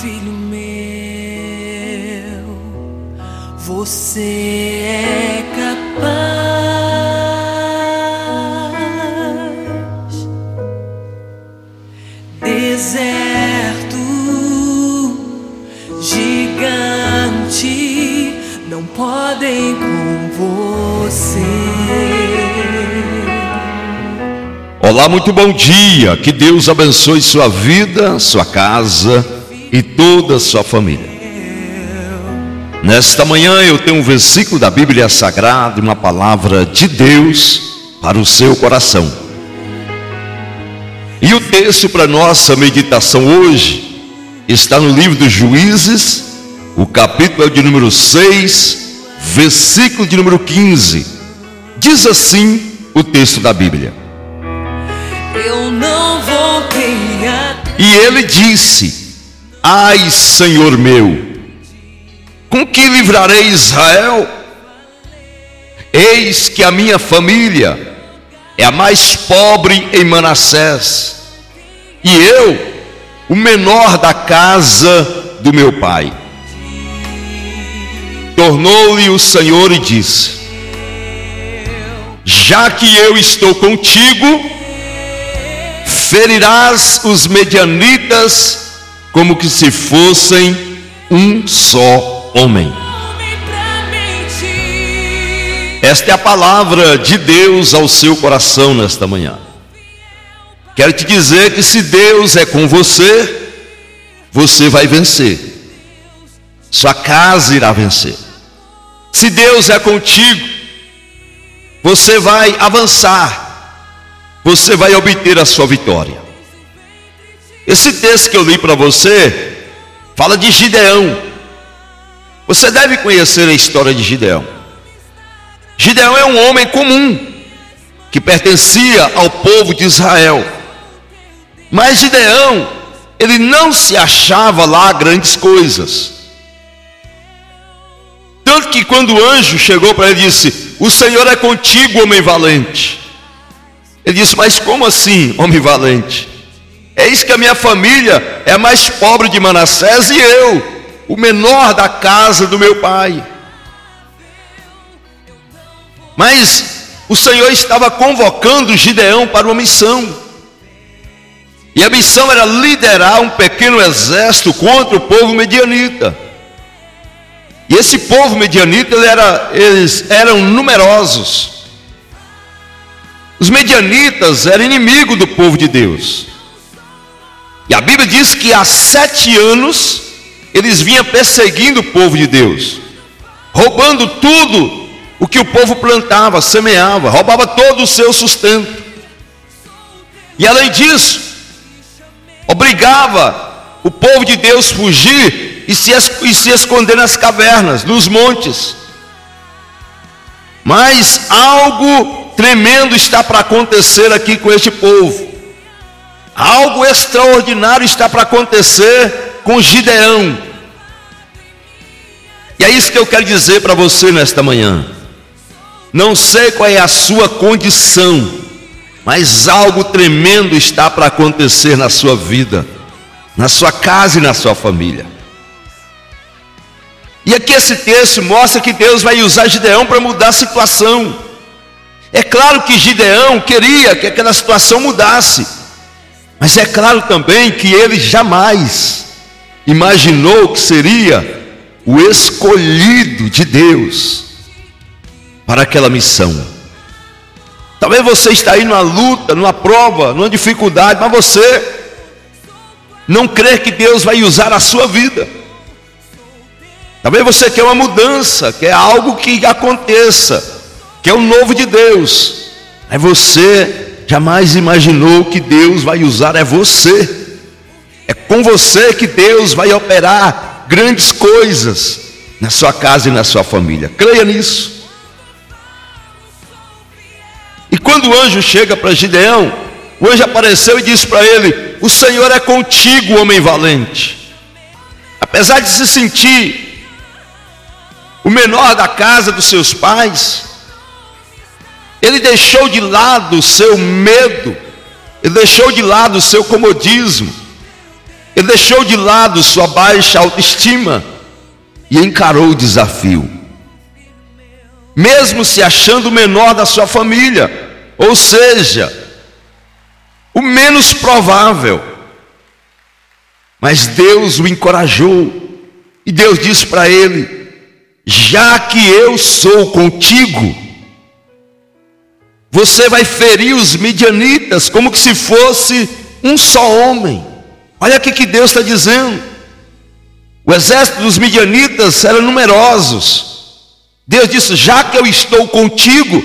filho meu, você é capaz. Deserto gigante não podem com você. Olá, muito bom dia. Que Deus abençoe sua vida, sua casa e toda a sua família. Nesta manhã eu tenho um versículo da Bíblia Sagrada, uma palavra de Deus para o seu coração. E o texto para nossa meditação hoje está no livro dos Juízes, o capítulo é de número 6, versículo de número 15. Diz assim o texto da Bíblia. E ele disse: Ai, Senhor meu, com que livrarei Israel? Eis que a minha família é a mais pobre em Manassés, e eu, o menor da casa do meu pai. Tornou-lhe o Senhor e disse: Já que eu estou contigo, ferirás os medianitas como que se fossem um só homem. Esta é a palavra de Deus ao seu coração nesta manhã. Quero te dizer que se Deus é com você, você vai vencer. Sua casa irá vencer. Se Deus é contigo, você vai avançar. Você vai obter a sua vitória. Esse texto que eu li para você fala de Gideão. Você deve conhecer a história de Gideão. Gideão é um homem comum que pertencia ao povo de Israel. Mas Gideão, ele não se achava lá grandes coisas. Tanto que quando o anjo chegou para ele disse: O Senhor é contigo, homem valente. Ele disse: Mas como assim, homem valente? É isso que a minha família é a mais pobre de Manassés e eu, o menor da casa do meu pai. Mas o Senhor estava convocando Gideão para uma missão. E a missão era liderar um pequeno exército contra o povo medianita. E esse povo medianita, ele era, eles eram numerosos. Os medianitas eram inimigo do povo de Deus. Diz que há sete anos eles vinham perseguindo o povo de Deus, roubando tudo o que o povo plantava, semeava, roubava todo o seu sustento. E além disso, obrigava o povo de Deus a fugir e se, e se esconder nas cavernas, nos montes. Mas algo tremendo está para acontecer aqui com este povo. Algo extraordinário está para acontecer com Gideão. E é isso que eu quero dizer para você nesta manhã. Não sei qual é a sua condição, mas algo tremendo está para acontecer na sua vida, na sua casa e na sua família. E aqui esse texto mostra que Deus vai usar Gideão para mudar a situação. É claro que Gideão queria que aquela situação mudasse, mas é claro também que ele jamais imaginou que seria o escolhido de Deus para aquela missão. Talvez você está aí numa luta, numa prova, numa dificuldade, mas você não crê que Deus vai usar a sua vida. Talvez você quer uma mudança, quer algo que aconteça, quer o novo de Deus. Mas você jamais imaginou que Deus vai usar é você. É com você que Deus vai operar grandes coisas na sua casa e na sua família. Creia nisso. E quando o anjo chega para Gideão, o anjo apareceu e disse para ele: O Senhor é contigo, homem valente. Apesar de se sentir o menor da casa dos seus pais, ele deixou de lado o seu medo, ele deixou de lado o seu comodismo, Ele deixou de lado sua baixa autoestima e encarou o desafio. Mesmo se achando o menor da sua família, ou seja, o menos provável. Mas Deus o encorajou e Deus disse para ele: Já que eu sou contigo, você vai ferir os midianitas como que se fosse um só homem. Olha o que Deus está dizendo. O exército dos midianitas era numerosos. Deus disse: Já que eu estou contigo,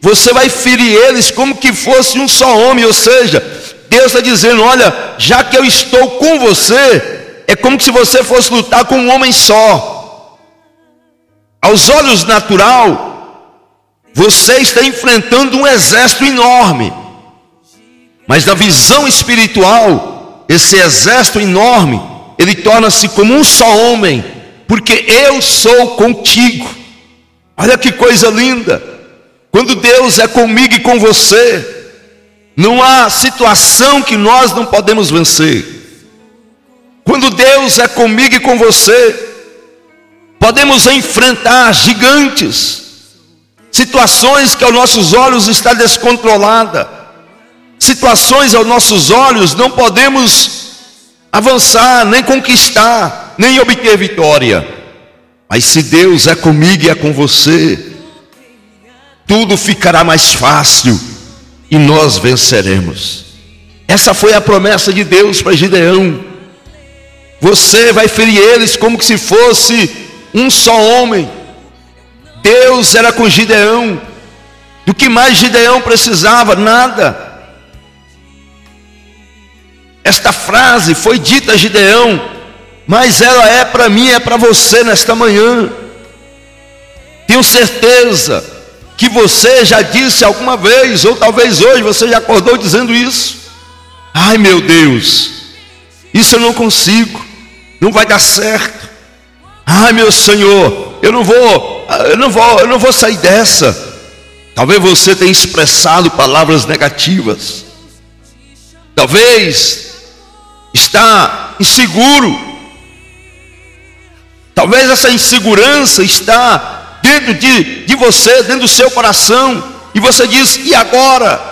você vai ferir eles como que fosse um só homem. Ou seja, Deus está dizendo: Olha, já que eu estou com você, é como se você fosse lutar com um homem só. Aos olhos natural, você está enfrentando um exército enorme. Mas na visão espiritual, esse exército enorme, ele torna-se como um só homem, porque eu sou contigo. Olha que coisa linda. Quando Deus é comigo e com você, não há situação que nós não podemos vencer. Quando Deus é comigo e com você, podemos enfrentar gigantes, situações que aos nossos olhos está descontrolada, situações aos nossos olhos não podemos avançar, nem conquistar, nem obter vitória. Mas se Deus é comigo e é com você, tudo ficará mais fácil e nós venceremos. Essa foi a promessa de Deus para Gideão. Você vai ferir eles como se fosse um só homem. Deus era com Gideão. Do que mais Gideão precisava? Nada. Esta frase foi dita a Gideão, mas ela é para mim, é para você nesta manhã. Tenho certeza que você já disse alguma vez, ou talvez hoje você já acordou dizendo isso. Ai meu Deus, isso eu não consigo, não vai dar certo. Ai meu Senhor, eu não vou, eu não vou, eu não vou sair dessa. Talvez você tenha expressado palavras negativas. Talvez está inseguro. Talvez essa insegurança está dentro de, de você, dentro do seu coração, e você diz: e agora?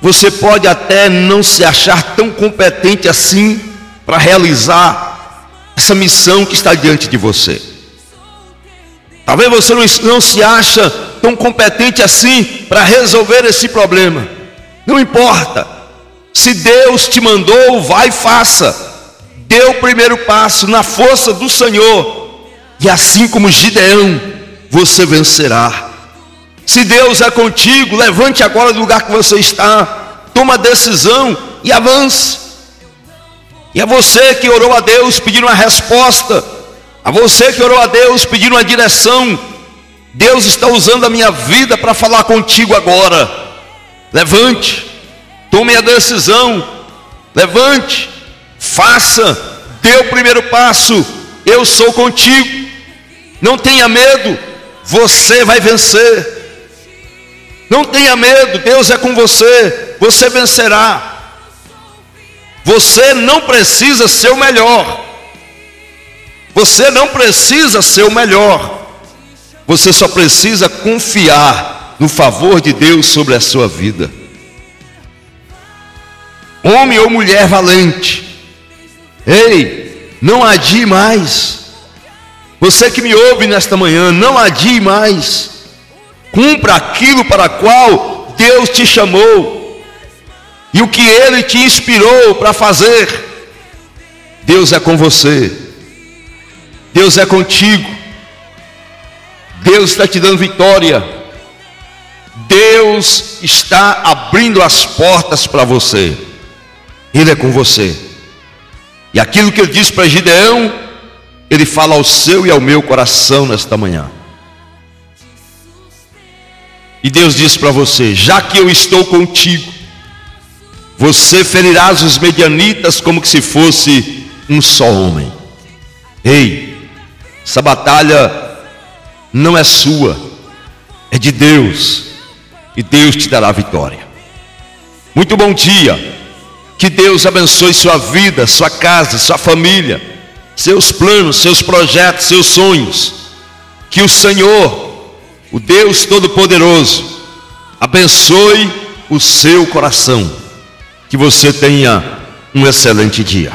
Você pode até não se achar tão competente assim para realizar essa missão que está diante de você. Talvez você não, não se acha tão competente assim para resolver esse problema. Não importa. Se Deus te mandou, vai e faça. Dê o primeiro passo na força do Senhor. E assim como Gideão, você vencerá. Se Deus é contigo, levante agora do lugar que você está, toma decisão e avance. E a você que orou a Deus pedindo uma resposta, a você que orou a Deus pedindo uma direção, Deus está usando a minha vida para falar contigo agora. Levante, Tome a decisão, levante, faça, dê o primeiro passo. Eu sou contigo. Não tenha medo, você vai vencer. Não tenha medo, Deus é com você, você vencerá. Você não precisa ser o melhor. Você não precisa ser o melhor. Você só precisa confiar no favor de Deus sobre a sua vida homem ou mulher valente, ei, não adie mais. Você que me ouve nesta manhã, não adie mais. Cumpra aquilo para qual Deus te chamou e o que Ele te inspirou para fazer. Deus é com você, Deus é contigo, Deus está te dando vitória, Deus está abrindo as portas para você. Ele é com você. E aquilo que ele disse para Gideão, ele fala ao seu e ao meu coração nesta manhã. E Deus diz para você: já que eu estou contigo, você ferirás os medianitas como que se fosse um só homem. Ei, essa batalha não é sua, é de Deus, e Deus te dará vitória. Muito bom dia. Que Deus abençoe sua vida, sua casa, sua família, seus planos, seus projetos, seus sonhos. Que o Senhor, o Deus Todo-Poderoso, abençoe o seu coração. Que você tenha um excelente dia.